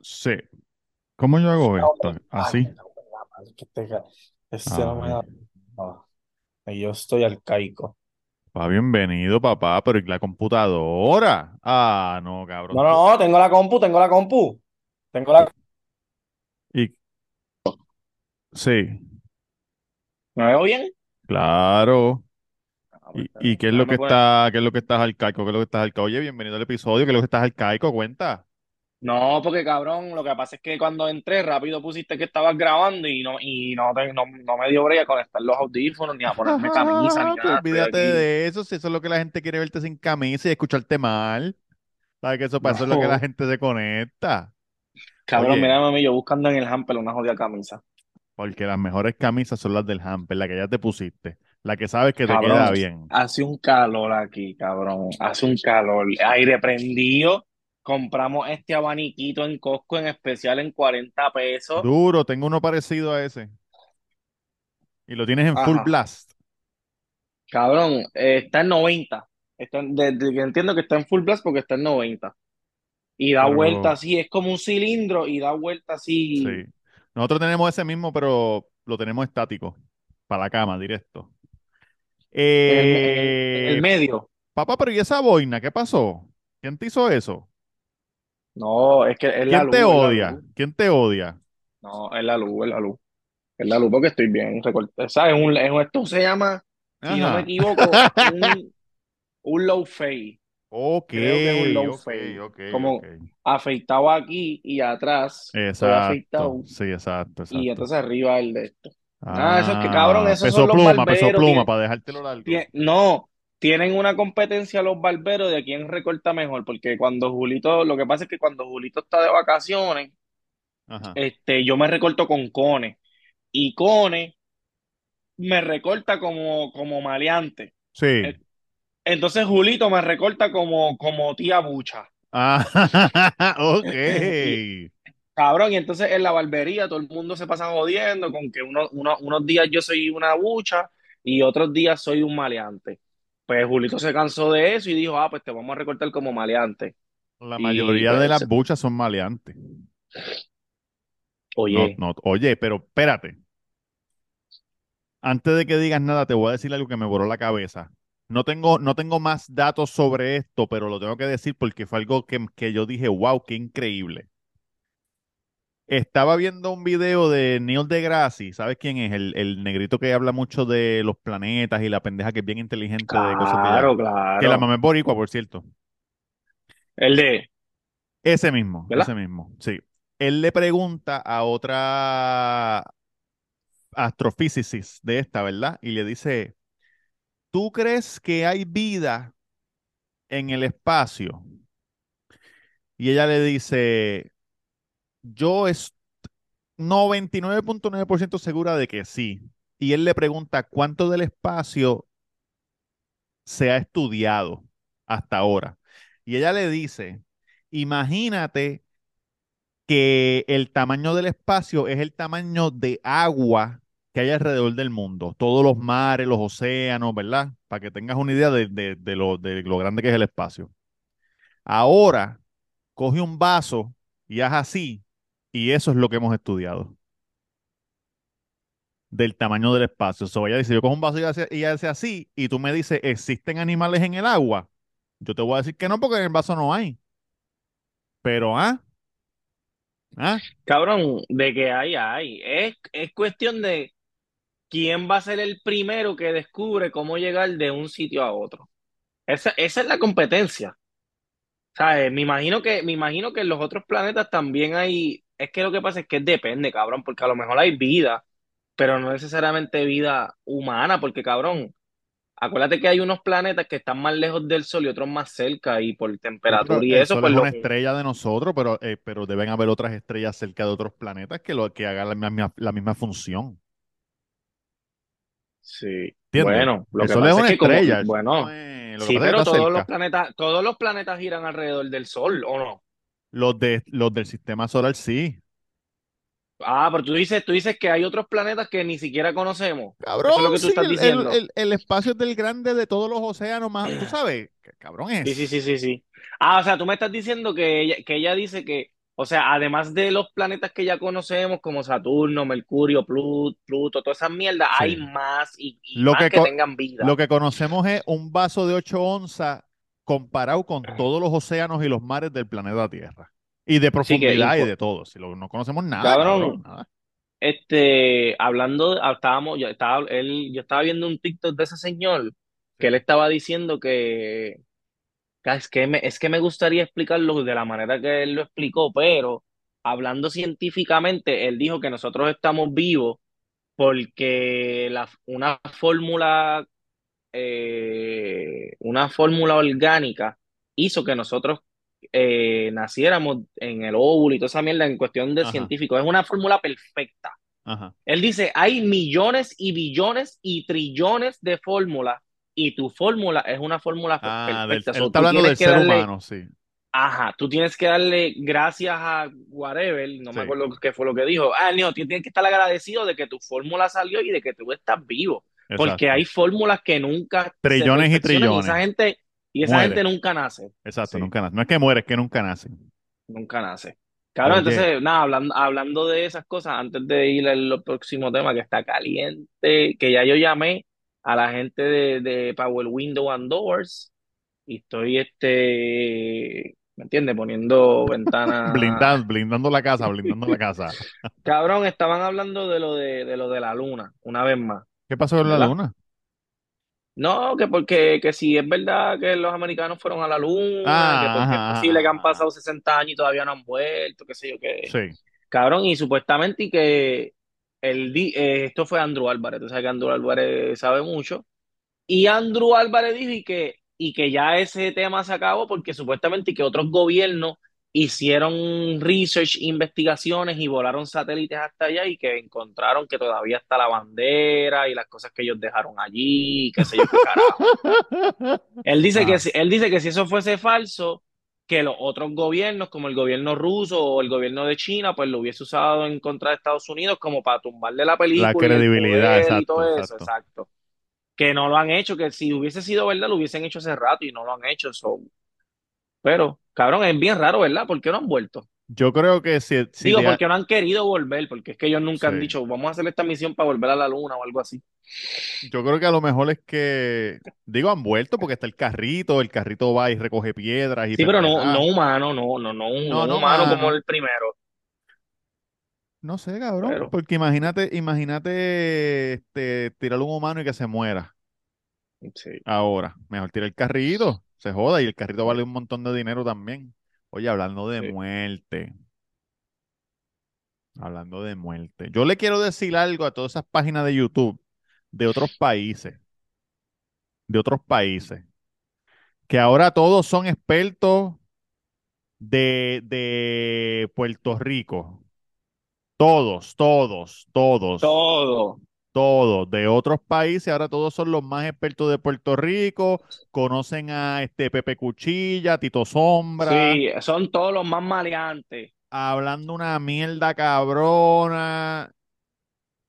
Sí. ¿Cómo yo hago esto? Ay, Así. me cago en la madre, que te ca- ese no me Ay. da- no. Y Yo estoy arcaico. Pa, bienvenido, papá, pero ¿y la computadora? Ah, no, cabrón. No, no, no, tengo la compu, tengo la compu. Tengo la. Y... Sí, ¿Me veo bien? claro. Ah, ¿Y, pues, y qué es lo que está, qué es lo que estás arcaico? ¿Qué es lo que estás arcaico? Oye, bienvenido al episodio, ¿qué es lo que estás arcaico? Cuenta. No, porque cabrón, lo que pasa es que cuando entré rápido pusiste que estabas grabando y no, y no, te- no, no me dio break a conectar los audífonos ni a ponerme camisa ni nada. Olvídate de eso, si eso es lo que la gente quiere verte sin camisa y escucharte mal. ¿Sabes que eso para eso es lo que No. la gente se conecta? Cabrón, Oye. mira, mami, yo buscando en el hamper una jodida camisa. Porque las mejores camisas son las del Hamper, la que ya te pusiste, la que sabes que te queda bien. hace un calor aquí, cabrón. Hace un calor. Aire prendido. Compramos este abaniquito en Costco en especial en 40 pesos. Duro, tengo uno parecido a ese. Y lo tienes en full blast. Cabrón, eh, está en 90. Está en- entiendo que está en full blast porque está en 90. Y da Pero- vuelta así, es como un cilindro y da vuelta así. Sí. Nosotros tenemos ese mismo, pero lo tenemos estático. Para la cama, directo. El, Eh, medio. papá, pero ¿y esa boina? ¿Qué pasó? ¿Quién te hizo eso? No, es que es la ¿Quién luz, te es la odia? luz. ¿Quién te odia? No, es la luz, es la luz. Es la luz porque estoy bien. ¿Sabes? Un, es un- esto se llama, si no me equivoco, un, un low fade. Ok, Creo que es un low ok, fade. ok, Como afeitado aquí y atrás. Exacto. afeitado. Sí, exacto, Y entonces arriba el de esto. Ah, eso es que, cabrón, Ah, esos peso son los pluma, peso pluma, que- para dejártelo largo. No, tienen una competencia los barberos de quién recorta mejor, porque cuando Julito, lo que pasa es que cuando Julito está de vacaciones, Ajá. este, yo me recorto con Cone, y Cone me recorta como, como maleante. Sí. eh, Entonces Julito me recorta como, como tía bucha. Ah, ok. Cabrón, y entonces en la barbería todo el mundo se pasa jodiendo con que uno, uno- unos días yo soy una bucha y otros días soy un maleante. Pues Julito se cansó de eso y dijo, ah, pues te vamos a recortar como maleante. La mayoría pues, de las se- buchas son maleantes. Oye, no, oye, pero espérate. Antes de que digas nada, te voy a decir algo que me voló la cabeza. No tengo, no tengo más datos sobre esto, pero lo tengo que decir porque fue algo que, que yo dije, wow, qué increíble. Estaba viendo un video de Neil deGrasse, ¿sabes quién es? El, el negrito que habla mucho de los planetas y la pendeja que es bien inteligente de cosas de allá. claro, Que la mamá es boricua, por cierto. El de, Ese mismo, ¿Verdad? ese mismo, sí. Él le pregunta a otra astrophysicist de esta, ¿verdad? Y le dice, ¿tú crees que hay vida en el espacio? Y ella le dice, yo estoy 99.9% segura de que sí. Y él le pregunta, ¿cuánto del espacio se ha estudiado hasta ahora? Y ella le dice, imagínate que el tamaño del espacio es el tamaño de agua que hay alrededor del mundo. Todos los mares, los océanos, ¿verdad? Para que tengas una idea de, de- de lo, de lo grande que es el espacio. Ahora, coge un vaso y haz así, y eso es lo que hemos estudiado. Del tamaño del espacio. So, ella dice, yo cojo un vaso y hace, hace así, y tú me dices, ¿existen animales en el agua? Yo te voy a decir que no, porque en el vaso no hay. Pero, ¿ah? ¿Ah? cabrón, de que hay, hay. Es, es cuestión de quién va a ser el primero que descubre cómo llegar de un sitio a otro. Esa, esa es la competencia. ¿Sabes? Me imagino que, me imagino que en los otros planetas también hay. Es que lo que pasa es que depende, cabrón, porque a lo mejor hay vida, pero no necesariamente vida humana, porque, cabrón, acuérdate que hay unos planetas que están más lejos del Sol y otros más cerca, y por temperatura pero y el eso, Sol pues es lo una estrella de nosotros, pero, eh, pero deben haber otras estrellas cerca de otros planetas que, lo, que hagan la misma, la misma función. Sí. ¿Entiendes? Bueno, lo que Eso pasa es es una que como- estrella. bueno, Sí, pero todos los planetas, todos los planetas giran alrededor del Sol, ¿o no? Los, de, los del sistema solar sí. Ah, pero tú dices, tú dices que hay otros planetas que ni siquiera conocemos. Cabrón, Eso es lo que tú sí, estás el, el- diciendo. el- el espacio es del grande de todos los océanos más. Tú sabes, cabrón es. Sí, sí, sí, sí, sí. Ah, o sea, tú me estás diciendo que ella, que ella dice que, o sea, además de los planetas que ya conocemos, como Saturno, Mercurio, Pluto, Pluto, todas esas mierdas, Sí. hay más y, y Lo más que que tengan vida. Lo que conocemos es un vaso de 8 onzas comparado con todos los océanos y los mares del planeta Tierra. Y de profundidad y de todo. Si lo- no conocemos nada, Cabrón. cabrón, nada. Este, hablando, ah, estábamos, yo estaba, él, yo estaba viendo un TikTok de ese señor que él estaba diciendo que, que es que me, es que me gustaría explicarlo de la manera que él lo explicó, pero hablando científicamente, él dijo que nosotros estamos vivos porque la, una fórmula, eh, una fórmula orgánica hizo que nosotros eh, naciéramos en el óvulo y toda esa mierda en cuestión de Ajá. científico. Es una fórmula perfecta. Ajá. Él dice, hay millones y billones y trillones de fórmulas y tu fórmula es una fórmula Ah, del- perfecta. él So, está hablando del ser darle, humano, sí. ajá, tú tienes que darle gracias a whatever, no Sí. me acuerdo qué fue lo que dijo. Ah, no, tú tienes que estar agradecido de que tu fórmula salió y de que tú estás vivo, porque hay fórmulas que nunca se Trillones y perfeccionan y esa trillones. gente, y esa Muere. gente nunca nace. Exacto, Sí. nunca nace. No es que muere, es que nunca nace. Nunca nace. Claro, Oye. entonces, nada, hablando, hablando de esas cosas, antes de ir al próximo tema que está caliente, que ya yo llamé a la gente de, de Power Window and Doors y estoy, este, ¿me entiendes? Poniendo ventanas. Blindando, blindando la casa, blindando la casa. Cabrón, estaban hablando de lo de, de lo de la luna, una vez más. ¿Qué pasó con la ¿Verdad? luna? No, que porque que si es verdad que los americanos fueron a la luna, Ah, que porque ajá, es posible que han ajá. pasado 60 años y todavía no han vuelto, qué sé yo qué. Sí. Cabrón, y supuestamente y que el di- eh, esto fue Andrew Álvarez, tú sabes que Andrew Álvarez sabe mucho, y Andrew Álvarez dijo y que, y que ya ese tema se acabó porque supuestamente y que otros gobiernos hicieron research, investigaciones y volaron satélites hasta allá y que encontraron que todavía está la bandera y las cosas que ellos dejaron allí, y qué sé yo qué carajo. Él dice Ah. que si, él dice que si eso fuese falso, que los otros gobiernos, como el gobierno ruso o el gobierno de China, pues lo hubiese usado en contra de Estados Unidos como para tumbarle la película La credibilidad, y exacto, todo eso, exacto. exacto. Que no lo han hecho, que si hubiese sido verdad, lo hubiesen hecho hace rato y no lo han hecho. so. Pero, cabrón, es bien raro, ¿verdad? ¿Por qué no han vuelto? Yo creo que si, si Digo, porque no han querido volver, porque es que ellos nunca han dicho, vamos a hacer esta misión para volver a la luna o algo así. yo creo que a lo mejor es que, digo, han vuelto porque está el carrito, el carrito va y recoge piedras y Sí, pero no, no humano, no, no, no, No, no no humano humano. como el primero. No sé, cabrón, Pero- porque imagínate, imagínate este, tirar un humano y que se muera Sí. ahora. Mejor tira el carrito, se joda y el carrito vale un montón de dinero también. Oye, hablando de Sí. muerte, hablando de muerte, yo le quiero decir algo a todas esas páginas de YouTube de otros países, de otros países, que ahora todos son expertos de, de Puerto Rico. Todos, todos, todos. Todo. Todos, de otros países, ahora todos son los más expertos de Puerto Rico, conocen a este Pepe Cuchilla, Tito Sombra, Sí, son todos los más maleantes. hablando una mierda cabrona.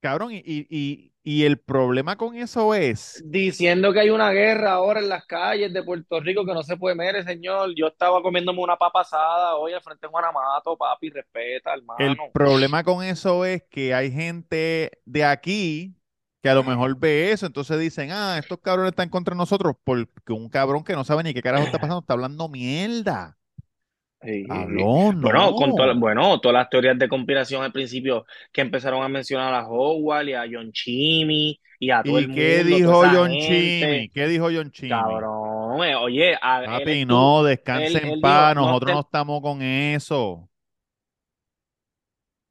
Cabrón, y, y, y, y el problema con eso es, Diciendo que hay una guerra ahora en las calles de Puerto Rico que no se puede mere, señor. Yo estaba comiéndome una papa asada hoy al frente de Guanamato, papi, respeta, el hermano. problema con eso es que hay gente de aquí que a lo mejor ve eso, entonces dicen, ah, estos cabrones están contra nosotros, porque un cabrón que no sabe ni qué carajo está pasando está hablando mierda. Sí. Cabrón, Bueno, no. con todas, bueno, todas las teorías de conspiración al principio que empezaron a mencionar a Howard y a John Chimmy y a todo el ¿Y qué mundo, dijo John. Chimmy? ¿Qué dijo John Chimmy? Cabrón, eh, oye, a, Papi, no, descanse él- en él paz, dijo, no nosotros te- no estamos con eso.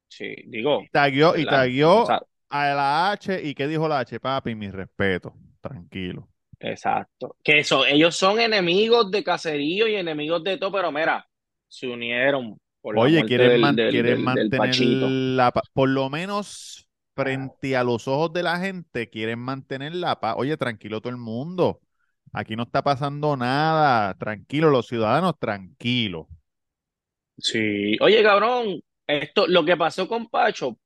Sí, digo, Y tagueó, y sea, a la H, ¿y qué dijo la H? Papi, mi respeto, tranquilo. exacto. Que eso, ellos son enemigos de caserío y enemigos de todo, pero mira, se unieron por Oye, quieren, man- mantener la pa- por lo menos frente a los ojos de la gente quieren mantener la paz. Oye, tranquilo todo el mundo. Aquí no está pasando nada. Tranquilo, los ciudadanos, tranquilos. Sí. Oye, cabrón, esto, lo que pasó con Pacho,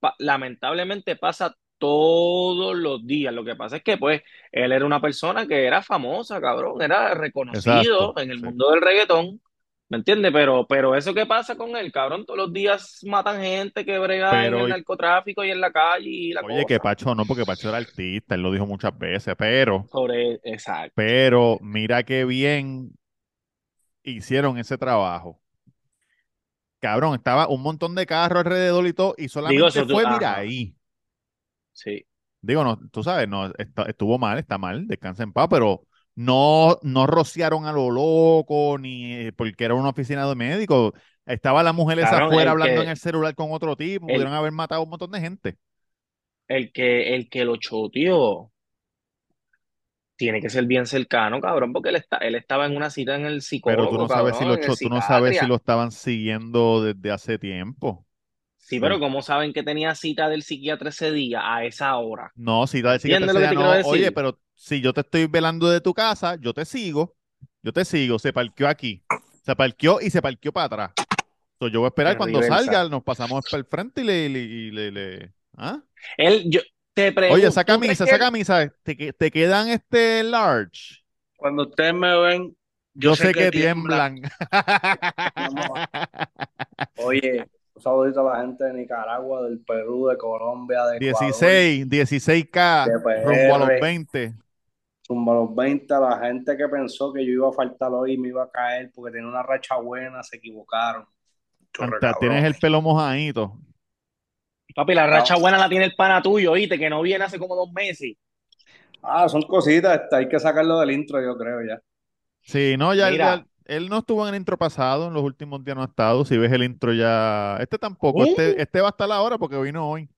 pa- lamentablemente pasa todos los días. Lo que pasa es que, pues, él era una persona que era famosa, cabrón, era reconocido Exacto. en el sí. mundo del reggaetón, ¿me entiendes? Pero, pero eso que pasa con él, cabrón, todos los días matan gente que brega en el narcotráfico y en la calle y la oye, que. Pacho no, porque Pacho era artista, él lo dijo muchas veces, pero, Sobre, exacto. pero mira qué bien hicieron ese trabajo. Cabrón, estaba un montón de carros alrededor y todo, y Digo, solamente tú, fue, mira, ajá, ahí. sí. Digo, no, tú sabes, no, está- estuvo mal, está mal, descansa en paz, pero no, no rociaron a lo loco, ni eh, porque era una oficina de médicos. Estaba la mujer esa afuera hablando en el celular con otro tipo, el, pudieron haber matado a un montón de gente. el que, el que lo choteó. Tiene que ser bien cercano, cabrón, porque él, está, él estaba en una cita en el Pero tú psicólogo, no sabes si lo, tú no sabes si lo estaban siguiendo desde hace tiempo. Sí, pero ¿cómo saben que tenía cita del psiquiatra ese día a esa hora? no, si tal que ¿Entiendes lo que te quiero no, oye, pero si yo te estoy velando de tu casa, yo te sigo, yo te sigo, se parqueó aquí, se parqueó y se parqueó para atrás. So, yo voy a esperar cuando reversa. salga, nos pasamos para el frente y le, le, le- le- ¿ah? Él, yo te Oye, pregunto, esa ¿tú crees camisa, esa camisa, te, que- te quedan este large. Cuando ustedes me ven, Yo, yo sé, que tiembla. tiemblan. Oye, un saludito a la gente de Nicaragua, del Perú, de Colombia, de Ecuador, 16, 16K, de rumbo a los PR. 20. zumba a los 20, a la gente que pensó que yo iba a faltar hoy y me iba a caer porque tenía una racha buena, se equivocaron. Chorre, Hasta cabrón. tienes el pelo mojadito. papi, la racha buena la tiene el pana tuyo, oíste, que no viene hace como dos meses. Ah, son cositas, hay que sacarlo del intro, yo creo ya. Sí, no, ya, Mira. Él no estuvo en el intro pasado, en los últimos días no ha estado. Si ves el intro ya. Este tampoco, ¿Eh? este, este va a estar ahora porque vino hoy.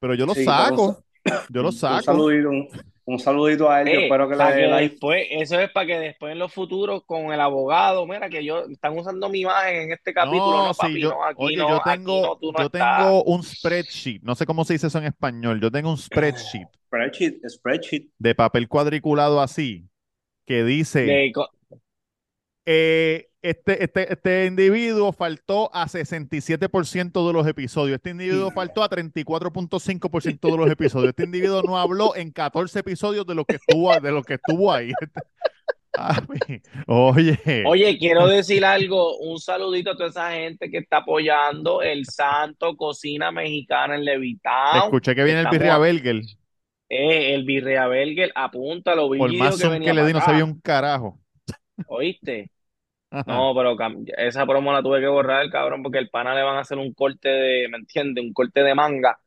Pero yo lo Sí, un saco, sa- yo lo Un saco. saludito, un, un saludito a él, yo Eh, espero que dé que like. después, eso es para que después en los futuros con el abogado, mira que yo están usando mi imagen en este capítulo, No, no, sí, yo, no, aquí oye, no, yo aquí tengo, no, tú yo tengo un spreadsheet, no sé cómo se dice eso en español, yo tengo un spreadsheet Spreadsheet, spreadsheet. de papel cuadriculado así, que dice, De eh, este, este, este individuo faltó a 67% de los episodios, este individuo faltó a 34.5% de los episodios, este individuo no habló en 14 episodios de lo que estuvo, de lo que estuvo ahí. Papi, Oye, Oye, quiero decir algo, un saludito a toda esa gente que está apoyando el Santo Cocina Mexicana en Levitown. escuché que viene el Birria Belger, Eh, el Virrea Belger, apúntalo, por más que venía que le di, no sabía un carajo. ¿oíste? No, pero cam- esa promo la tuve que borrar, cabrón, porque el pana le van a hacer un corte de, ¿me entiendes? Un corte de manga.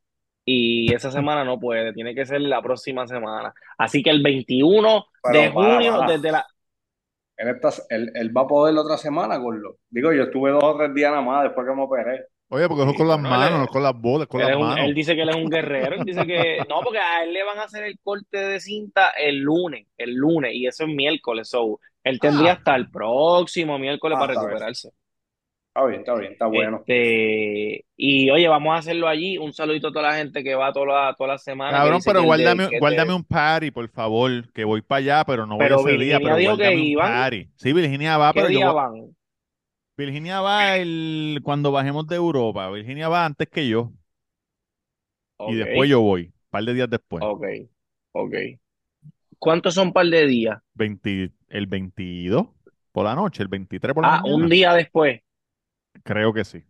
Y esa semana no puede, tiene que ser la próxima semana. Así que el 21 de Pero para, junio, para. desde la... Él, está- él, él va a poder la otra semana, Gordo. Digo, yo estuve dos o tres días nada más después que me operé. Oye, porque eso es con las Bueno, manos, no con las bolas, con él, las es un- manos. él dice que él es un guerrero, él dice que... No, porque a él le van a hacer el corte de cinta el lunes, el lunes, y eso es miércoles, so, él tendría Ah. hasta el próximo miércoles Ah, para bien. recuperarse. Está bien, está bien, está bueno. Este, y oye, vamos a hacerlo allí. Un saludito a toda la gente que va toda la, toda la semana. Cabrón, pero de- guárdame, guárdame de- un party, por favor, que voy para allá, pero no voy Pero ese día, pero dijo que un iban. party. Sí, Virginia va, ¿Qué pero yo día voy- van? Virginia va el, cuando bajemos de Europa. Virginia va antes que yo y después yo voy, un par de días después. Ok, ok. ¿Cuántos son par de días? 20 el 22 por la noche, el 23 por la Ah, mañana. un día después. Creo que sí.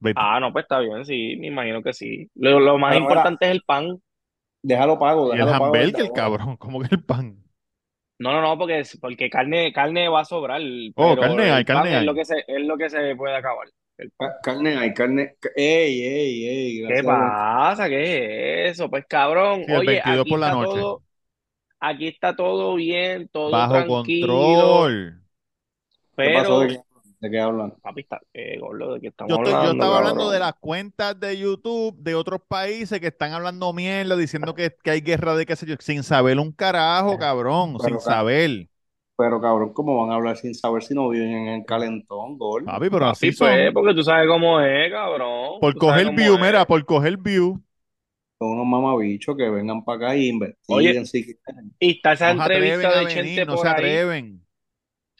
20 Ah, no, pues está bien, sí, me imagino que sí. Lo, lo más Pero ahora- importante es el pan. Déjalo pago, y el pago. el cabrón, como que el pan. No, no, no, porque, porque carne, carne va a sobrar. Oh, pero carne hay, carne es hay. lo que se, es lo que se puede acabar. El pan. Ca- Carne hay, carne. ca- Ey, ey, ey. ¿Qué pasa? ¿Qué es eso? Pues cabrón, Sí, el oye, 22 aquí por la está noche. todo, aquí está todo bien, todo Bajo tranquilo, control. ¿Qué pasó? pero, ¿De qué, de qué hablan? papi, está, eh, gordo, ¿de qué estamos Yo, estoy- yo hablando, estaba hablando cabrón? de las cuentas de YouTube de otros países que están hablando mierda, diciendo que, que hay guerra de qué sé yo, sin saber un carajo, cabrón, Pero, sin saber. Pero cabrón, ¿cómo van a hablar sin saber si no viven en el calentón, Gordo? Papi, pero Papi, así pues, son. porque tú sabes cómo es, cabrón, Por tú coger view, mira, por coger view. Son unos mamabichos que vengan para acá y investiguen Oye, si quieren. y está esa No entrevista de venir, Chente no por se ahí,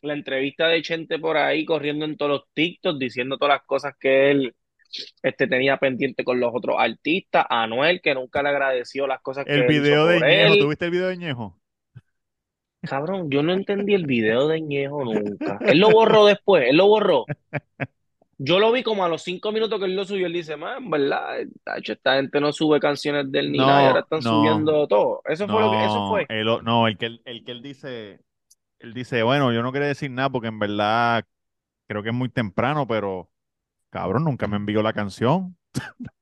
la entrevista de Chente por ahí corriendo en todos los TikToks, diciendo todas las cosas que él este, tenía pendiente con los otros artistas, a Anuel, que nunca le agradeció las cosas El que él hizo video de por Ñejo. ¿tuviste el video de Ñejo? Cabrón, yo no entendí el video de Ñejo nunca. Él lo borró después, él lo borró. Yo lo vi como a los cinco minutos que él lo subió. Él dice, man, en verdad, tacho, esta gente no sube canciones de él ni nada y ahora están no, subiendo todo. Eso fue lo que, eso fue. el, no, el que el que él dice, él dice, bueno, yo no quería decir nada porque en verdad creo que es muy temprano, pero cabrón, nunca me envió la canción.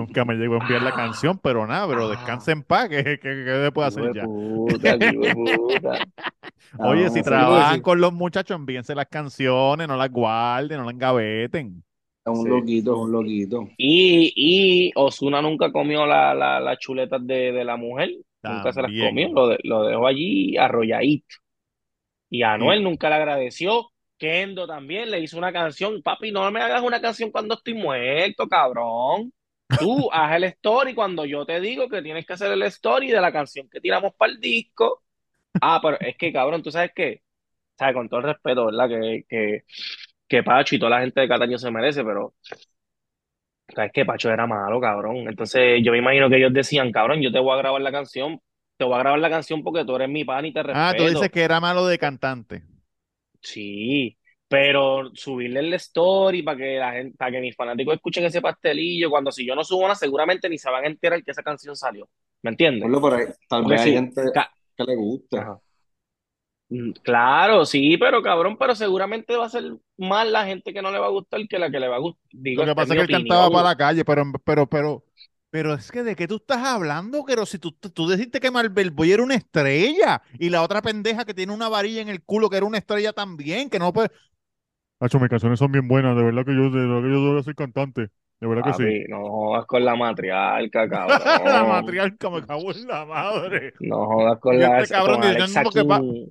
Nunca me llegó a enviar la Ah, canción, pero nada, pero ah, descansa en paz, ¿qué, qué, qué se puede hijo hacer ya? puta. Oye, No, si trabajan sí, con los muchachos, envíense las canciones, no las guarden, no las engaveten. es un Sí. loquito, es un loquito. Y, y Ozuna nunca comió la, la, las chuletas de, de la mujer. Nunca se las comió. Lo, de- lo dejó allí arrolladito. Y a Y Anuel nunca le agradeció. Kendo también le hizo una canción. Papi, no me hagas una canción cuando estoy muerto, cabrón. Tú haz el story cuando yo te digo que tienes que hacer el story de la canción que tiramos para el disco. Ah, pero es que, cabrón, tú sabes qué, sabes, con todo el respeto, ¿verdad? Que, que, que Pacho y toda la gente de Cataño se merece, pero sabes que Pacho era malo, cabrón. Entonces yo me imagino que ellos decían, cabrón, yo te voy a grabar la canción, te voy a grabar la canción porque tú eres mi pan y te Ah, tú dices respeto. que era malo de cantante. Sí, pero subirle el story para que la gente, para que mis fanáticos escuchen ese pastelillo, cuando si yo no subo una, seguramente ni se van a enterar que esa canción salió. ¿Me entiendes? Ponlo por ahí. Tal vez hay sí, gente ca- que le guste. Ajá. Mm, Claro, sí, pero cabrón, pero seguramente va a ser más la gente que no le va a gustar que la que le va a gustar. Digo, Lo que pasa es que él cantaba para la calle, pero, pero, pero, pero es que de qué tú estás hablando, pero si tú, tú dijiste que Marvel Boy era una estrella y la otra pendeja que tiene una varilla en el culo que era una estrella también, que no puede. Hacho, mis canciones son bien buenas, de verdad que yo, de verdad que yo debería ser cantante, de verdad que sí. No jodas con la matriarca, La cabrón. matriarca me cago en la madre. No jodas con Y la este cabrón con Alexa King.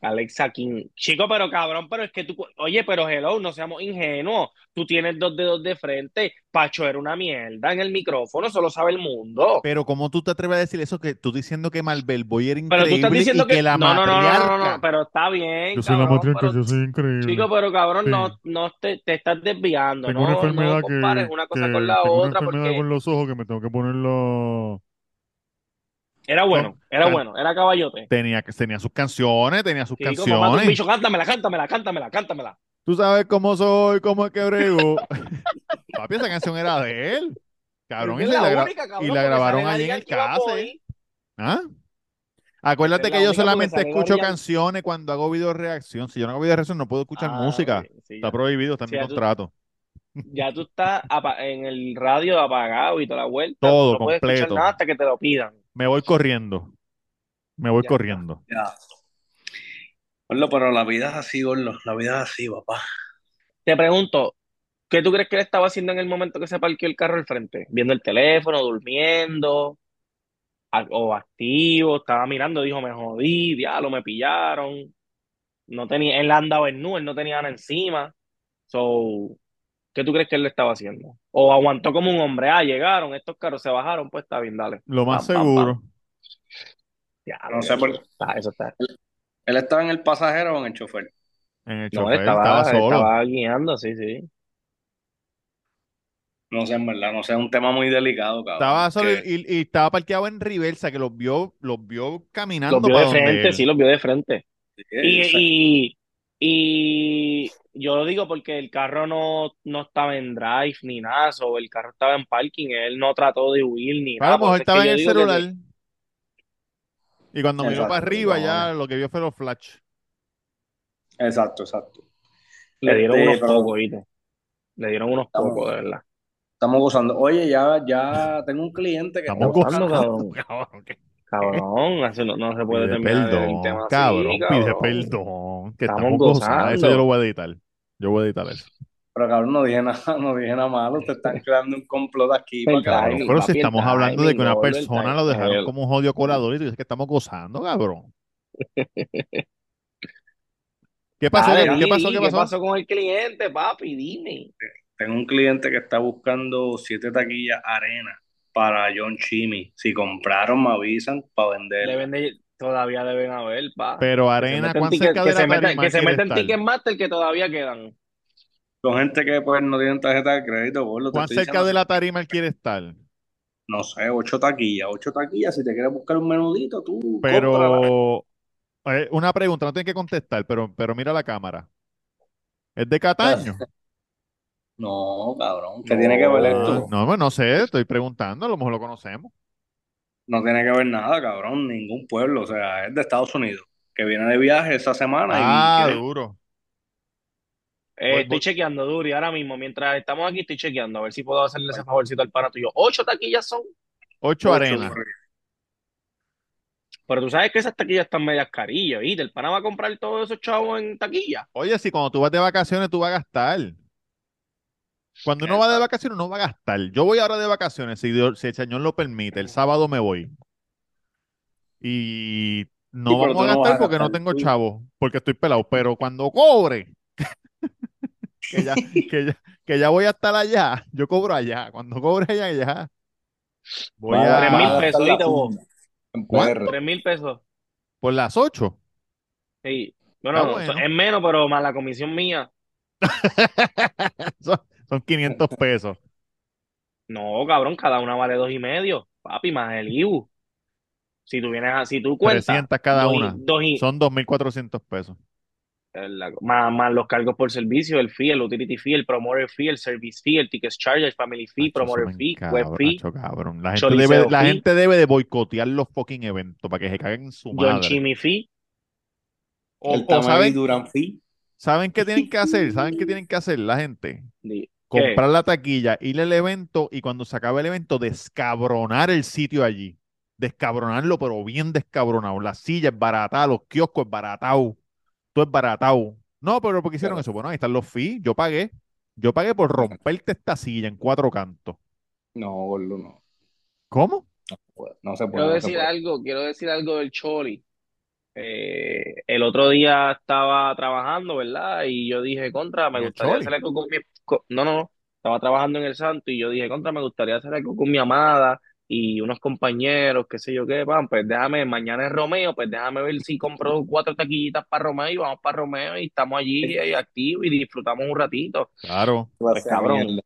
Alexa King. Chico, pero cabrón, pero es que tú, oye, pero hello, no seamos ingenuos. Tú tienes dos dedos de frente. Pacho era una mierda en el micrófono, solo sabe el mundo. Pero ¿cómo tú te atreves a decir eso? Que tú diciendo que Marvel Boy era Pero tú estás increíble diciendo y que que. la No, no, no, no, no, no, no, pero está bien, Yo soy la matriarca, pero. yo soy increíble. Chico, pero cabrón, Sí. no, no te, te estás desviando, Tengo una no, no enfermedad compares que, una cosa que con la tengo una otra enfermedad porque con los ojos que me tengo que poner los... era bueno, era bueno, era caballote. Tenía, tenía sus canciones, tenía sus Chico, papá, un canciones. bicho, cántamela, cántamela, cántamela, cántamela. Tú sabes cómo soy, cómo es que brego. Papi, esa canción era de él. Cabrón, y, la, la única, y cabrón, la porque grabaron allí en el case. Bunny. ¿Ah? Acuérdate que la yo solamente escucho canciones cuando hago video reacción. Si yo no hago video reacción, no puedo escuchar Ah, música. sí, Está ya. prohibido, está en Sí, mi contrato. ya tú estás en el radio apagado y toda la vuelta. Todo no puedes escuchar nada hasta que te lo pidan. Me voy corriendo. Me voy Ya corriendo. Ya. Gordo, pero la vida es así, gordo. La vida es así, papá. Te pregunto, ¿qué tú crees que él estaba haciendo en el momento que se parqueó el carro al frente? ¿Viendo el teléfono, durmiendo, o activo? Estaba mirando, dijo, me jodí, diablo, me pillaron. No tenía, él andaba en nu, él no tenía nada encima. So, ¿qué tú crees que él le estaba haciendo? O aguantó como un hombre, ah, llegaron, estos carros se bajaron, pues está bien, dale. Lo más Pam, pam, pam. seguro. Ya, No sé por eso está, eso está. ¿Él estaba en el pasajero o en el chofer? En el No, chofer estaba, estaba solo. estaba guiando, sí, sí. No sé, en verdad, no sé, es un tema muy delicado, cabrón. Estaba solo Que y, y estaba parqueado en reversa, que los vio, los vio Los caminando vio para de frente, él. sí, los vio de frente. sí, Y, esa- y, y yo lo digo porque el carro no, no estaba en drive ni nada, so, el carro estaba en parking, él no trató de huir ni A nada, lo por mejor eso es estaba en el que celular. Y cuando miró para Exacto, arriba, no, ya lo que vio fue los flash. exacto, exacto. le dieron Este, unos pero pocos, ¿viste? Le dieron unos estamos, pocos, de verdad. estamos gozando. Oye, ya, ya tengo un cliente que está Estamos Gozando, gozando, cabrón. cabrón. ¿qué? Cabrón, así no, no se puede Pide terminar el perdón, tema así, cabrón, pide cabrón. perdón. Que Estamos estamos gozando. Eso yo lo voy a editar. Yo voy a editar eso. Pero cabrón, no dije nada, no dije nada malo. Ustedes están creando un complot aquí para El que la Cabrón, pero si estamos hablando de que una persona lo dejaron como un jodido colador y tú dices que estamos gozando, cabrón. ¿Qué pasó? Dale, ¿Qué, pasó? ¿Qué ¿qué pasó? pasó con el cliente, papi? Dime. Tengo un cliente que está buscando siete taquillas arena para John Chimmy. Si compraron, me avisan para vender. Deben de- todavía deben haber, pa. Pero Arena, ¿cuán ticket- cerca que de se la tarima que se quiere meten estar? Ticketmaster que todavía quedan. Son gente que pues no tienen tarjeta de crédito, gordo. te ¿Cuán cerca diciendo. de la tarima él quiere estar? No sé, ocho taquillas, ocho taquillas. Si te quieres buscar un menudito, tú. Pero eh, una pregunta, no tienes que contestar, pero, pero mira la cámara. ¿Es de Cataño? No, cabrón. ¿Qué tiene que ver esto? no, pues no sé, estoy preguntando, a lo mejor lo conocemos. No tiene que ver nada, cabrón. Ningún pueblo. O sea, es de Estados Unidos. Que viene de viaje esa semana Ah, y duro. Eh, Voy- estoy voy- chequeando, Duri, ahora mismo. Mientras estamos aquí, estoy chequeando a ver si puedo hacerle ese favorcito al pana tuyo. Ocho taquillas son, Ocho ocho, arenas. pero tú sabes que esas taquillas están medias carillas, ¿viste? El pana va a comprar todos esos chavos en taquilla. Oye, si cuando tú vas de vacaciones, tú vas a gastar. Cuando uno va de vacaciones, uno va a gastar. Yo voy ahora de vacaciones, si, Dios- si el Señor lo permite. El sábado me voy. Y no Sí, vamos a no gastar a porque no tengo chavo, porque estoy pelado. Pero cuando cobre, que ya, que ya, que ya voy a estar allá, yo cobro allá. Cuando cobre allá, ya. Voy Tres va mil a gastar pesos, ¿viste vos? funda en ¿Cuánto? PR. Tres mil pesos. por las ocho. Sí. Está Bueno, bueno. es menos, pero más la comisión mía. son 500 pesos. No, cabrón, cada una vale dos y medio. Papi, más el IBU. Si tú vienes a, si tú cuentas. 300 cada dos y- una. dos y- Son 2.400 pesos. la- más, más los cargos por servicio, el fee, el utility fee, el promoter fee, el service fee, el ticket charge, el family fee, Acho, promoter fee, web encabra- fee, acho, cabrón. La gente debe, la gente debe de boicotear los fucking eventos para que se caguen en su John madre. Chimmy fee. O, El o saben, Duran Fee. ¿saben qué tienen que hacer? ¿Saben qué tienen que hacer la gente? Comprar la taquilla, ir al evento y cuando se acabe el evento, descabronar el sitio allí. Descabronarlo, pero bien descabronado. Las sillas baratadas, los kioscos baratados. Todo es baratado. No, pero ¿por qué hicieron eso? Bueno, ahí están los fees. Yo pagué. Yo pagué por romperte esta silla en cuatro cantos. No, gordo, no. ¿Cómo? No se puede. Quiero no decir puede. algo, quiero decir algo del Choli. Eh, el otro día estaba trabajando, ¿verdad? Y yo dije, contra, me ¿En el gustaría Choli? hacer algo con mi... No, no, no. Estaba trabajando en el Santo y yo dije, contra, me gustaría hacer algo con mi amada y unos compañeros, qué sé yo qué, pan, pues déjame, mañana es Romeo, pues déjame ver si compro cuatro taquillitas para Romeo y vamos para Romeo y estamos allí eh, activos y disfrutamos un ratito. Claro. Pues cabrón, mierda.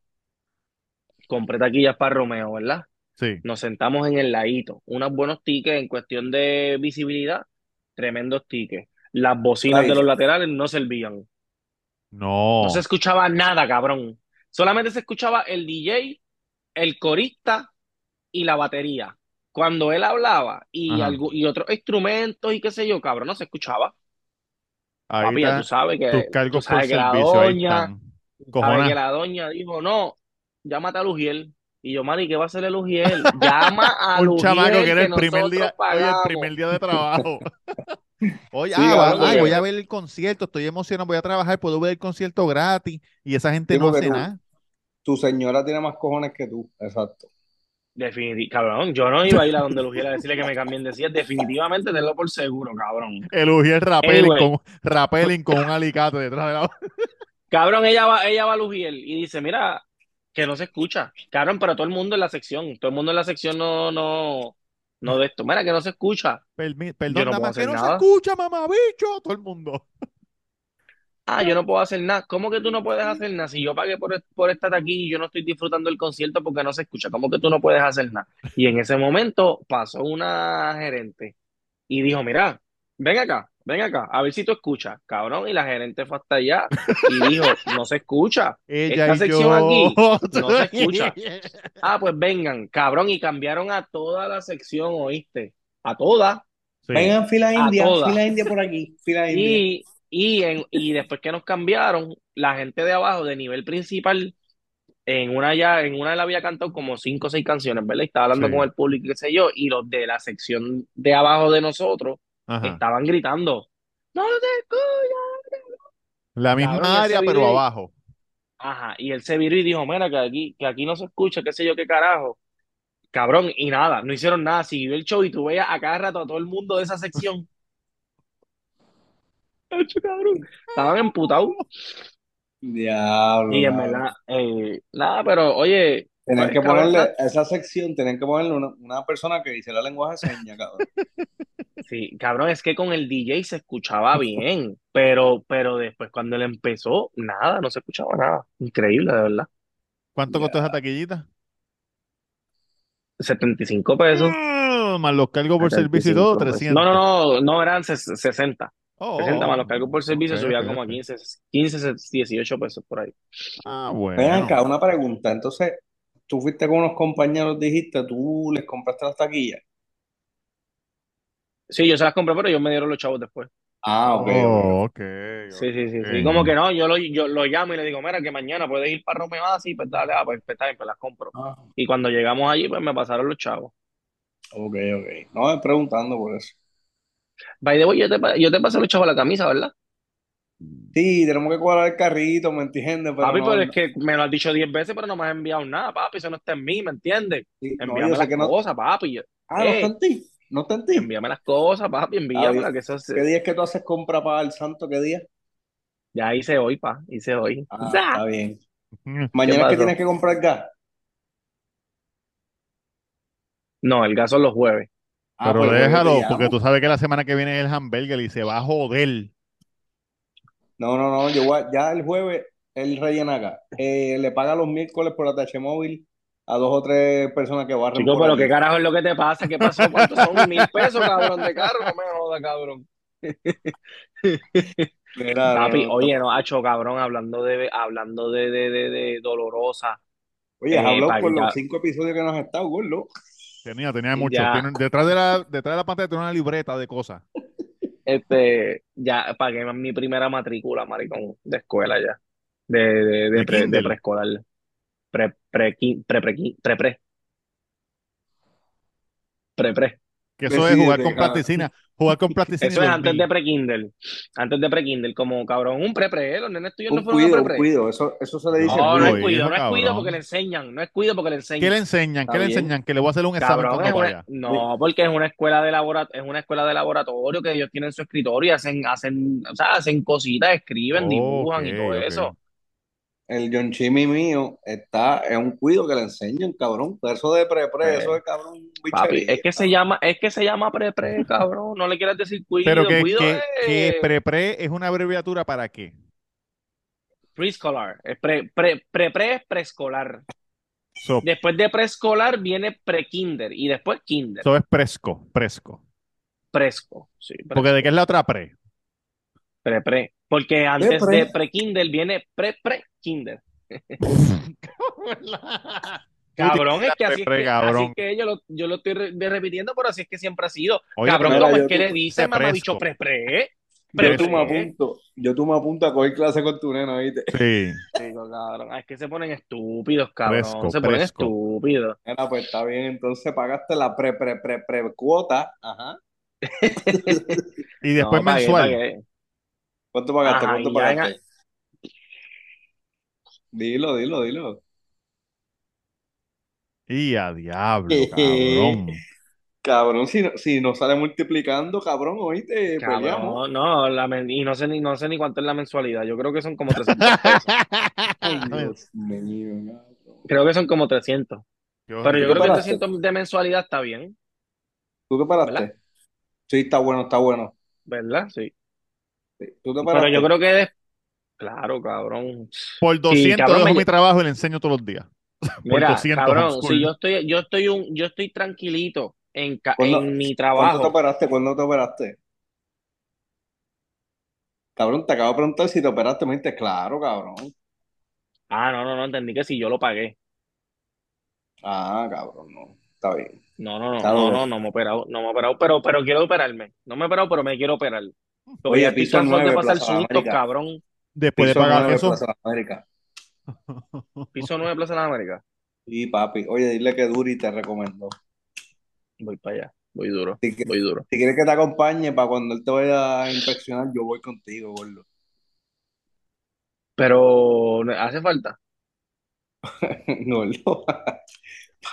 compré taquillas para Romeo, ¿verdad? Sí. Nos sentamos en el ladito. Unos buenos tickets en cuestión de visibilidad, tremendos tickets. Las bocinas de los laterales no servían. No. No se escuchaba nada, cabrón. Solamente se escuchaba el DJ, el corista y la batería. Cuando él hablaba y, algo, y otros instrumentos y qué sé yo, cabrón, no se escuchaba. Ahí Papi, ya tú sabes que, tus tú cargos por sabes que la servicio. Doña, sabes que la doña dijo, no, llámate a Lugiel. Y yo, Mari, ¿qué va a hacer el Lugiel? Llama a Un Lugiel chamaco que era el primer día, el primer día de trabajo. Oye, Sí, ah, va- cabrón, ay, porque- voy a ver el concierto, estoy emocionado, voy a trabajar, puedo ver el concierto gratis. Y esa gente no hace tú- nada. Tu señora tiene más cojones que tú. Exacto. Definitivamente, cabrón, yo no iba a ir a donde Lugiel a decirle que me cambien de silla. Definitivamente tenlo por seguro, cabrón. El Ujiel rappelling Anyway. con, rappelling con un alicate detrás de la... Cabrón, ella va, ella va a Lugiel y dice, mira, que no se escucha. Cabrón, pero todo el mundo en la sección, todo el mundo en la sección no, no, no de esto. Mira, que no se escucha. Permi- Yo Perdón, no nada más que no se escucha, mamabicho. Todo el mundo. Ah, yo no puedo hacer nada. ¿Cómo que tú no puedes hacer nada? Si yo pagué por, por estar aquí y yo no estoy disfrutando el concierto porque no se escucha, ¿cómo que tú no puedes hacer nada? Y en ese momento pasó una gerente y dijo, mira, ven acá, ven acá, a ver si tú escuchas, cabrón. Y la gerente fue hasta allá y dijo, no se escucha. Ella Esta sección yo. aquí no se escucha. Ah, pues vengan, cabrón, y cambiaron a toda la sección, ¿oíste? A toda. Sí. Vengan, fila A india, fila india por aquí, fila india. Y, y, en, y después que nos cambiaron, la gente de abajo, de nivel principal, en una ya, en una él había cantado como cinco o seis canciones, ¿verdad? Y estaba hablando Sí. con el público, qué sé yo, y los de la sección de abajo de nosotros Ajá. estaban gritando, ¡No te escuchas! La misma Cabrón, y ese área, pero abajo. Ajá, y él se viró y dijo, mira, que aquí, que aquí no se escucha, qué sé yo, qué carajo. Cabrón, y nada, no hicieron nada, siguió el show y tú veías a cada rato a todo el mundo de esa sección. Acho, cabrón, estaban emputados. Diablo. Y en mano. verdad, eh, nada, pero oye, Tenían que ponerle a esa sección, tenían que ponerle una, una persona que hiciera lenguaje de señas, cabrón. Sí, cabrón, es que con el DJ se escuchaba bien, pero, pero después cuando él empezó, nada, no se escuchaba nada. Increíble, de verdad. ¿Cuánto costó esa taquillita? 75 pesos. Ah, más los cargos por servicio y 75 todo, pesos. 300. No, no, no, no, eran ses- 60. Oh, 60 oh, más los cargos por servicio subía como a ok. 15, 15, 18 pesos por ahí. Ah, bueno. acá, una pregunta. Entonces, tú fuiste con unos compañeros, dijiste, tú les compraste las taquillas. Sí, yo se las compré, pero ellos me dieron los chavos después. Ah, ok, ok. Oh, ok, Sí, sí, sí, sí. Como que no, yo lo, yo lo llamo y le digo, mira, que mañana puedes ir para Romeo así, pues dale, ah, pues, pues, está bien, pues las compro. Ah, Y cuando llegamos allí, pues me pasaron los chavos. ok, ok. No, estoy preguntando por eso. By the way, yo te, yo te pasé los chavos a la camisa, ¿verdad? Sí, tenemos que cuadrar el carrito, ¿me entiendes? Pero Papi, no, pero es no- que me lo has dicho 10 veces, pero no me has enviado nada, papi. Eso no está en mí, ¿me entiendes? sí, no, Envíame las que no. cosas, papi. Ah, no está en ti. No está en ti. envíame las cosas, papi, bien. que eso es- ¿Qué día es que tú haces compra para el santo? ¿Qué día? ya hice hoy, pa, hice hoy. Ah, ¡Za! está bien. Mm, Mañana es que pasó? tienes que comprar gas. No, el gas son los jueves. Ah, Pero pues déjalo, llamo. porque tú sabes que la semana que viene es el hamburger y se va a joder. No, no, no, yo voy a- ya el jueves él rellena acá. Eh, le paga los miércoles por ATH móvil a dos o tres personas que barren Chico, pero qué carajo es lo que te pasa, ¿qué pasó? ¿Cuántos son? Mil pesos, cabrón, de carro, no me jodas, cabrón. Mira, no, Papi, no, oye, no, hacho, cabrón, hablando de, hablando de, de, de, de dolorosa. Oye, has Eh, hablado pa- por los cinco episodios que nos has estado, gordo. Tenía, tenía mucho. Tiene- detrás, de la, detrás de la pantalla tiene una libreta de cosas. Este, ya pagué mi primera matrícula, maricón, de escuela ya. De, de, de, ¿De pre- de preescolar. Pre, pre, pre, pre, pre, pre. Pre, pre. Que eso es jugar con plasticina. Jugar con plasticina Eso es antes de pre-Kindle. Antes de pre-Kindle, como cabrón, un pre-pre, los nenes tuyos no Un fueron a cuido, un pre-pre. cuido. Eso, eso se le dice No, no es cuido, no es cuido porque le enseñan, no es cuido porque le ¿Qué enseñan. le enseñan? ¿Qué le enseñan? Que le voy a hacer un examen cuando vaya. no, porque es una escuela de labora, es una escuela de laboratorio que ellos tienen su escritorio y hacen, hacen, o sea, hacen cositas, escriben, dibujan y todo eso. El John Chimmy mío está, es un cuido que le enseñan, cabrón. Pero eso de pre-pre, Eh, eso es cabrón, Papi, es que se llama, es que se llama pre-pre, cabrón. No le quieras decir Pero cuido, que, cuido que, que es pre-pre es una abreviatura para qué? preescolar, es pre, pre, pre-pre es preescolar. So, Después de preescolar viene pre-kinder y después kinder, so es presco, presco. presco, sí, Porque de qué es la otra pre. pre-pre. Porque antes pre. de pre-kinder viene pre-pre-kinder. Cabrón, es que así es pre, que, así cabrón. es que yo lo, yo lo estoy re- repitiendo, pero así es que siempre ha sido. Oye, Cabrón, pero ¿cómo es que le dice mamá bicho pre-pre? Yo tú me apunto, yo tú me apunto a coger clase con tu nena, ¿viste? Sí. Digo, cabrón, es que se ponen estúpidos, cabrón. Se ponen estúpidos. Mira, pues está bien, entonces pagaste la pre, pre, pre, pre cuota. Ajá. Y después No, pagué, mensual. pagué. ¿Cuánto pagaste? Ajá, ¿Cuánto y ya en- pagaste? Dilo, dilo, dilo. Y a diablo, cabrón. Cabrón, si no, si no sale multiplicando, cabrón, oíste, peleamos. Cabrón, no, la men- y no sé ni, no sé ni cuánto es la mensualidad. Yo creo que son como 300 pesos. Ay, Dios mío, cabrón. Creo que son como 300. Qué Pero yo creo que paraste? 300 de mensualidad está bien, ¿Tú qué paraste? ¿Verdad? Sí, está bueno, está bueno. ¿verdad? Sí. Sí. ¿Tú qué Pero yo creo que es... Claro, cabrón. Por 200 cabrón, dejo me- mi trabajo y le enseño todos los días. Por Mira, 200 cabrón, si yo estoy, yo estoy un, yo estoy tranquilito en, ca- ¿Cuándo- en mi ¿Cuándo te trabajo. operaste? ¿Cuándo te operaste? Cabrón, te acabo de preguntar si te operaste. Me dijiste, claro, cabrón. Ah, no, no, no, entendí que si yo lo pagué. Ah, cabrón, no. Está bien. No, no, no, no, no, no me he operado, no me he operado, pero, pero quiero operarme. No me he operado, pero me quiero operar. Oye, piso cansado de 9, pasar Plaza de sustos, América. cabrón. Después de Piso pagar 9, eso, Plaza de América. Piso 9 Plaza de las Américas. Sí, papi. Oye, dile que Duri te recomendó. Voy para allá, voy duro, Si, que- voy duro. si quieres que te acompañe para cuando él te vaya a inspeccionar, yo voy contigo, gordo. Pero hace falta. Gordo.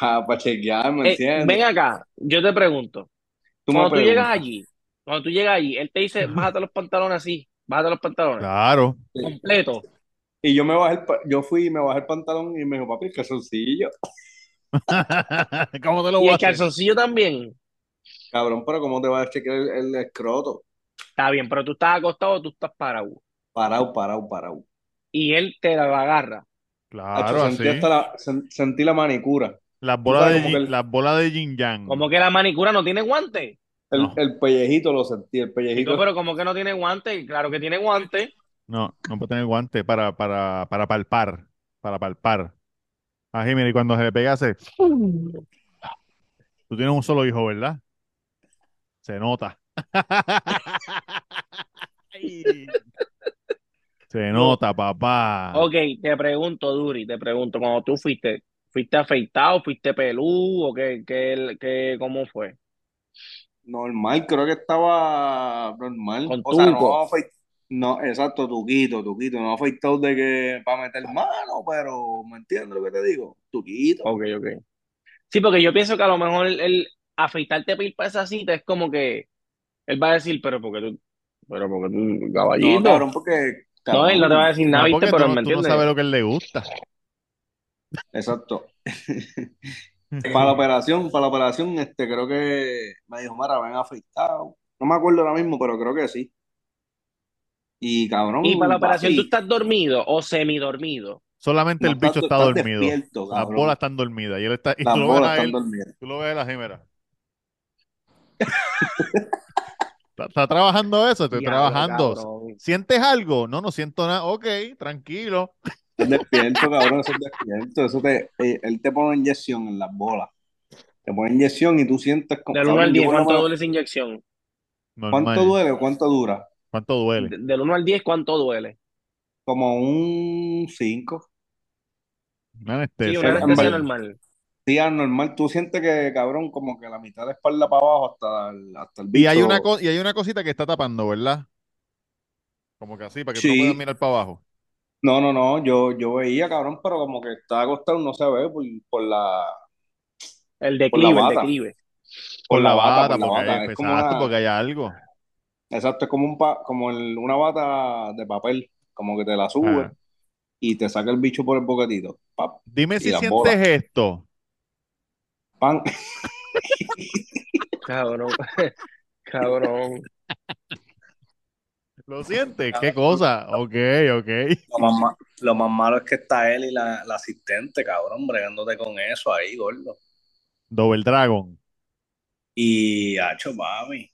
Para chequear, ¿me Eh, entiendes? ven acá, yo te pregunto. Tú Cuando tú llegas allí, cuando tú llegas allí, él te dice, bájate los pantalones así, bájate los pantalones, claro. completo. Y yo me bajé el, yo fui y me bajé el pantalón y me dijo, papi, el calzoncillo. ¿Cómo te lo Y voy a el hacer? calzoncillo también. Cabrón, pero ¿cómo te vas a chequear el, el escroto? Está bien, pero tú estás acostado o tú estás parado. Parado, parado, parado. Y él te la agarra. Claro, Hacho, sentí así. hasta la, sen- sentí la manicura. Las bolas de, el- las bolas de yin yang. Como que la manicura no tiene guante. El, No. el pellejito lo sentí, el pellejito. pero como que no tiene guante. Claro que tiene guante. No, no puede tener guante para, para, para palpar. Para palpar. Así, mira, y cuando se le pega hace. Tú tienes un solo hijo, ¿verdad? Se nota. Se nota, papá. Ok, te pregunto, Duri, te pregunto, cuando tú fuiste, ¿fuiste afeitado, fuiste peludo o qué, qué, qué- cómo fue? Normal, creo que estaba normal. Con O sea, no. No, exacto, tuquito, tuquito. No afeitado de que para meter mano, pero ¿me entiendes lo que te digo? Tuquito. Ok, ok. Sí, porque yo pienso que a lo mejor el, el afeitarte para ir para esa cita es como que él va a decir, pero porque tú, pero porque tú, No, caballito. cabrón, porque. No, él no te va a decir No, nada, ¿viste? porque Pero tú, no, ¿me tú no entiendes? sabes lo que a él le gusta. exacto. Para la operación, para la operación, este, creo que me dijo, Mara, ven afeitado. No me acuerdo ahora mismo, pero creo que sí. Y cabrón, Y para la operación, ¿tú estás dormido o semidormido? Solamente no el bicho está dormido. Las bolas están dormidas. Y, él está, y Las tú lo ves a están él, dormidas. tú lo ves a la gemera. ¿Está, está trabajando eso? Estoy Diablo, trabajando. cabrón. ¿Sientes algo? No, no siento nada. Ok, tranquilo. Es despierto, cabrón, eso es despierto. Eso te, eh, él te pone inyección en las bolas. Te pone inyección y tú sientes como, Del 1 al cabrón, yo 10, por lo ¿cuánto duele esa inyección? ¿cuánto Normal. duele o cuánto dura? ¿Cuánto duele? De- Del 1 al 10, ¿cuánto duele? Como un 5. Una Sí, anestesia. una En, en anestesia normal. sí, normal. Tú sientes que, cabrón, como que la mitad de la espalda para abajo hasta el, hasta el Y hay una bicho. y hay una cosita que está tapando, ¿verdad? Como que así, para que tú no puedas Sí. mirar para abajo. No, no, no. Yo, yo veía, cabrón, pero como que está acostado, no se ve por, por la, El por la declive, el bata. declive. Por Por la la bata, bata, por la porque bata. hay, Es como exacto, una. porque hay algo. Exacto, es como un pa- como el- una bata de papel. Como que te la sube Ajá. y te saca el bicho por el boquetito. Pap, Dime y si las sientes bolas. esto. Pan. Cabrón, cabrón. ¿Lo sientes? ¿Qué cosa? Ok, ok. Lo más, ma- lo más malo es que está él y la, la asistente, cabrón, bregándote con eso ahí, gordo. Double Dragon. Y, hacho, papi.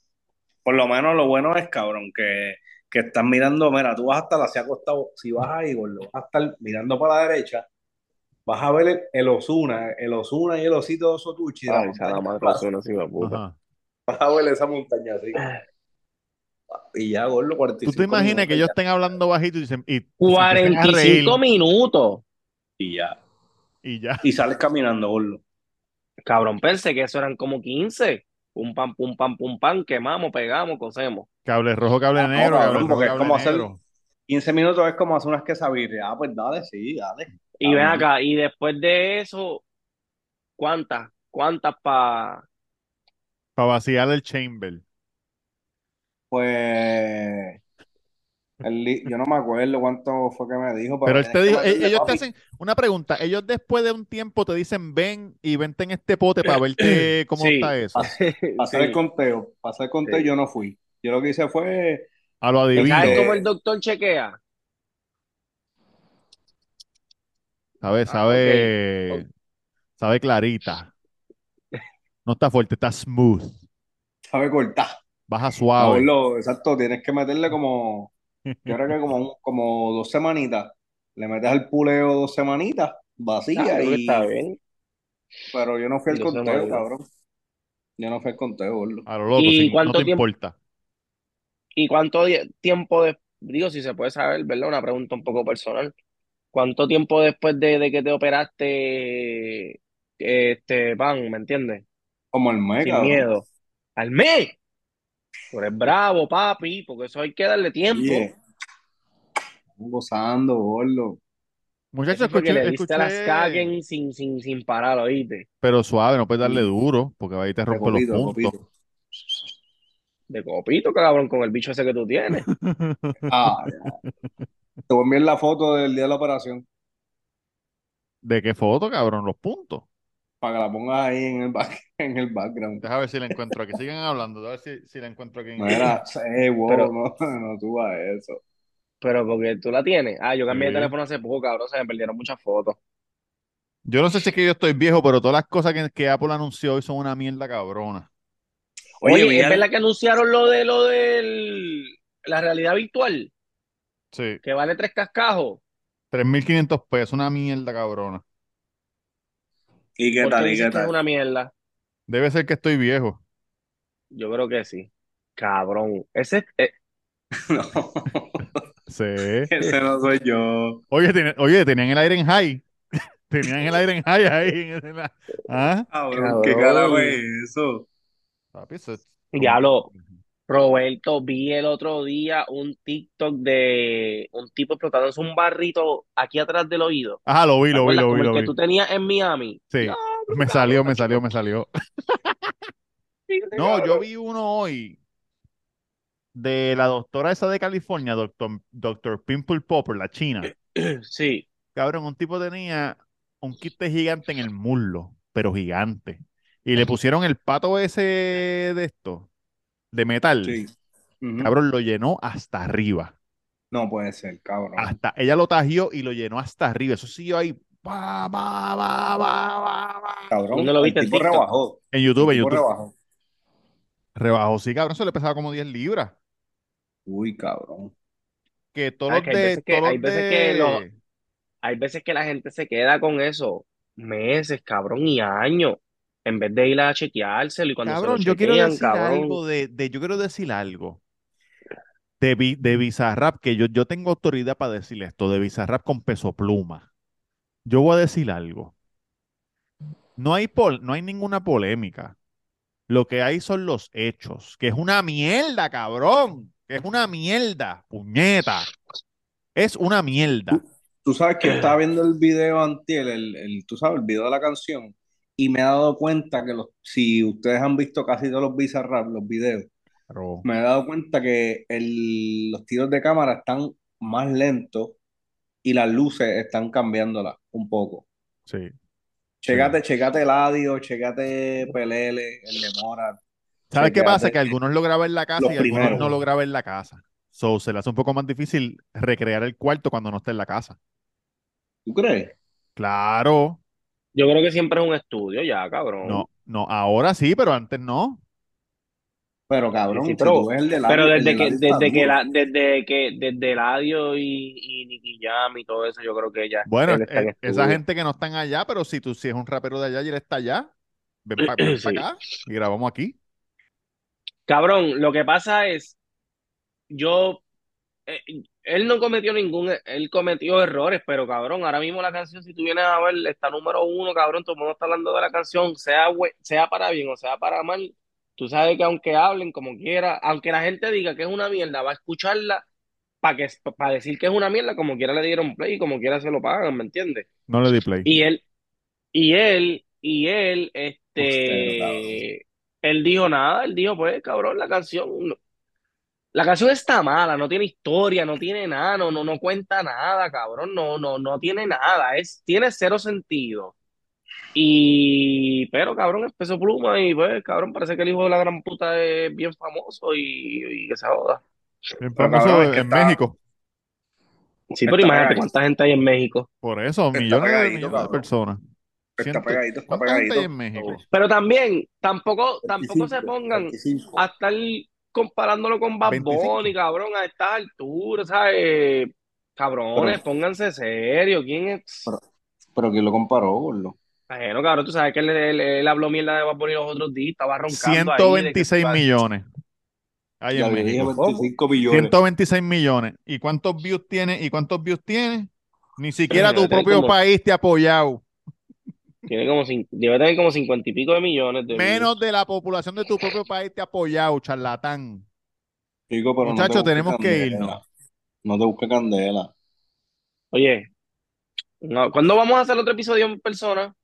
Por lo menos lo bueno es, cabrón, que, que estás mirando, mira, tú vas a estar así acostado, si vas ahí, gordo, vas a estar mirando para la derecha, vas a ver el, el Osuna, el Osuna y el osito de Sotuchi, la Ay, esa la montaña madre suena así, de puta. Ajá. vas a ver esa montaña así. Y ya, gordo, ¿Tú 45 te imaginas minutos que ellos estén hablando bajito y, dicen- y se empiecen a reír 45 minutos. Y ya. y ya? Y sales caminando, gordo. Cabrón, pensé que eso eran como 15. Pum, pam, pum, pam, pum, pam, quemamos, pegamos, cosemos. Cable rojo, cable Ah, no, negro, cable cabrón, rojo, porque es como hacer negro. 15 minutos es como hacer unas quesabirrias. Ah, pues dale, sí, dale. Y ven acá, y después de eso, ¿cuántas? ¿Cuántas pa...? Para vaciar el chamber. Pues el yo no me acuerdo cuánto fue que me dijo, Pero pero él te dijo, e- ellos te hacen una pregunta. Ellos después de un tiempo te dicen, ven y vente en este pote para verte cómo Sí, está eso. Hacer el conteo, hacer el conteo sí. yo no fui. Yo lo que hice fue, A lo ¿Y sabes adivino. cómo el doctor chequea? Sabe, Ah, sabe, sabe clarita. No está fuerte, está smooth. sabe cortar. Baja suave. exacto, tienes que meterle como, yo creo que como, como dos semanitas. Le metes al puleo dos semanitas, Ah, vacía, creo que está y, bien. pero yo no fui al conteo, cabrón. Yo no fui al conteo, gordo. A lo loco, ¿Y sin- no cuánto te tiempo, importa. y cuánto tiempo de, digo, si se puede saber, ¿verdad? Una pregunta un poco personal. ¿Cuánto tiempo después de, de que te operaste, este, pan, ¿me entiendes? Como el mes, Sin cabrón. miedo. ¡Al mes! Tú eres bravo, papi, porque eso hay que darle tiempo. Gozando, gordo. Muchachos, escuché, le diste las escuché, caguen sin, sin, sin parar, ¿oíste? pero suave, no puedes darle duro, porque ahí te rompe los copito, puntos. copito. De copito, cabrón, con el bicho ese que tú tienes. Ah, ya. te voy a enviar la foto del día de la operación ¿De qué foto, cabrón? Los puntos. para que la pongas ahí en el, back- en el background. Deja ver si la encuentro aquí. Sigan hablando, a ver si, si la encuentro aquí. en- No era, eh, wow, Pero- no, no tuva eso. Pero porque tú la tienes. Ah, yo cambié Sí. de teléfono hace poco, cabrón. Se me perdieron muchas fotos. Yo no sé si es que yo estoy viejo, pero todas las cosas que, que Apple anunció hoy son una mierda cabrona. Oye, Oye, ¿es al- verdad que anunciaron lo de lo del la realidad virtual? Sí, Que vale tres cascajos. 3.500 pesos, una mierda cabrona. ¿Y qué ¿Por qué tal? ¿Y qué que es tal? una mierda? Debe ser que estoy viejo. Yo creo que sí. Cabrón. Ese, eh, No, Sí. ese no soy yo. Oye, tiene- oye, tenían el aire en high. Tenían el aire en high ahí. en- en la- ¿Ah? Cabrón, ¿qué Cabrón. carajo es eso? Papi, eso es- Diablo. Roberto, vi el otro día un TikTok de un tipo explotándose un barrito aquí atrás del oído. Ajá, lo vi, ¿Te lo vi, lo vi, el lo que vi. tú tenías en Miami. Sí, me salió, me salió, me salió. No, yo vi uno hoy de la doctora esa de California, doctor, doctor Pimple Popper, la china. Sí. Cabrón, un tipo tenía un quiste gigante en el muslo, pero gigante. Y le pusieron el pato ese de esto, de metal. Sí. Cabrón, lo llenó hasta arriba. No puede ser, cabrón. Hasta, ella lo tajió y lo llenó hasta arriba. Eso siguió ahí. Pa, pa, pa, pa, pa, pa. Cabrón, ¿Dónde lo el viste en tipo TikTok? rebajó. En YouTube, en El YouTube. rebajó. Rebajó, sí, cabrón, eso le pesaba como 10 libras. Uy, cabrón. Que todos los que hay de, veces que- todos hay veces que los- Hay veces que la gente se queda con eso meses, cabrón, y años, en vez de ir a chequeárselo y cuando Cabrón, se lo yo quiero chequean, decir cabrón. algo de, de- yo quiero decir algo de, de Bizarrap, que yo, yo tengo autoridad para decir esto, de Bizarrap con peso pluma. Yo voy a decir algo. No hay, pol- no hay ninguna polémica. Lo que hay son los hechos, que es una mierda, cabrón. Que es una mierda, puñeta. Es una mierda. Tú sabes que yo estaba viendo el video antier, el, el- tú sabes, el video de la canción, y me he dado cuenta que los, si ustedes han visto casi todos los Bizarrap, los videos, Pero, me he dado cuenta que el- los tiros de cámara están más lentos y las luces están cambiándolas un poco. sí. Checate, checate el audio, checate Pelele, el de Mora. ¿Sabes qué pasa? Que algunos lo graban en la casa los y algunos primeros. no lo graban en la casa. So, se le hace un poco más difícil recrear el cuarto cuando no está en la casa. ¿Tú crees? Claro. Yo creo que siempre es un estudio ya, cabrón. No, no, ahora sí, pero antes no. Pero cabrón, Sí, sí, si pero- tú ves el de Pero Eladio, el desde de que, está desde que la, desde que, desde Eladio y, y Nicky Jam y todo eso, yo creo que ya Bueno, él está en eh, esa gente que no están allá, pero si tú si es un rapero de allá y él está allá, ven para Sí. acá y grabamos aquí. Cabrón, lo que pasa es, yo, eh, él no cometió ningún, él cometió errores, pero cabrón, ahora mismo la canción, si tú vienes a ver, está número uno, cabrón, todo el mundo está hablando de la canción, sea, sea para bien o sea para mal, tú sabes que aunque hablen como quiera, aunque la gente diga que es una mierda, va a escucharla para que, para decir que es una mierda, como quiera le dieron play y como quiera se lo pagan, ¿me entiendes? No le di play. Y él, y él, y él, este, él dijo nada, él dijo, pues, cabrón, la canción, no- la canción está mala, no tiene historia, no tiene nada, no, no, no cuenta nada, cabrón, no, no, no tiene nada, es, tiene cero sentido. Y, pero cabrón, es peso pluma y pues, cabrón, parece que el hijo de la gran puta es bien famoso y, y que se joda. Bien Pero, famoso cabrón, es que en está- México. Sí, pero Está imagínate pegadito. cuánta gente hay en México. Por eso, millones pegadito, millones de cabrón. personas. Está pegadito, está ¿Cuánta gente hay pegadito. en México? Pero también, tampoco, tampoco se 25, pongan 25. a estar comparándolo con Bad 25. Bunny, cabrón, a estas alturas, ¿sabes? Cabrones, Pero- pónganse serio. ¿Quién es? Pero- Pero ¿quién lo comparó, gordo? Bueno, cabrón, tú sabes que él, él- él habló mierda de Bad Bunny los otros días, estaba roncando ahí. de que- 126 millones Ya en México. 25 millones. 126 millones. ¿Y cuántos views tiene? ¿Y cuántos views tiene? Ni siquiera tu propio como- país te ha apoyado. Tiene como, debe tener como cincuenta y pico de millones de Menos de la población de tu propio país te ha apoyado, charlatán. Chico, pero no te Muchachos, tenemos que candela. irnos. No te busques candela. Oye, no, ¿cuándo vamos a hacer otro episodio en persona?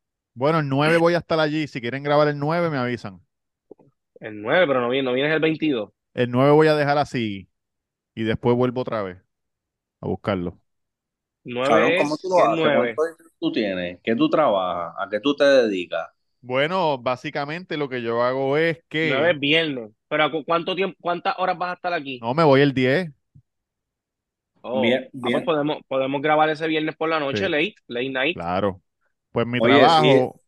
Bueno, el 9 voy a estar allí. Si quieren grabar el 9, me avisan. El 9, pero no vienes, no vienes el 22. El 9 voy a dejar así y después vuelvo otra vez a buscarlo. Nueve Cabrón, es, ¿cómo tú lo ¿qué es haces? nueve? ¿Cuánto dinero tú tienes? ¿Qué tú trabajas? ¿A qué tú te dedicas? Bueno, básicamente lo que yo hago es que es viernes. Pero ¿a cu- ¿cuánto tiempo, cuántas horas vas a estar aquí? no me voy el 10. Oh, Bien, bien. podemos, podemos grabar ese viernes por la noche, Sí. late, late night. Claro. Pues mi Oye, trabajo.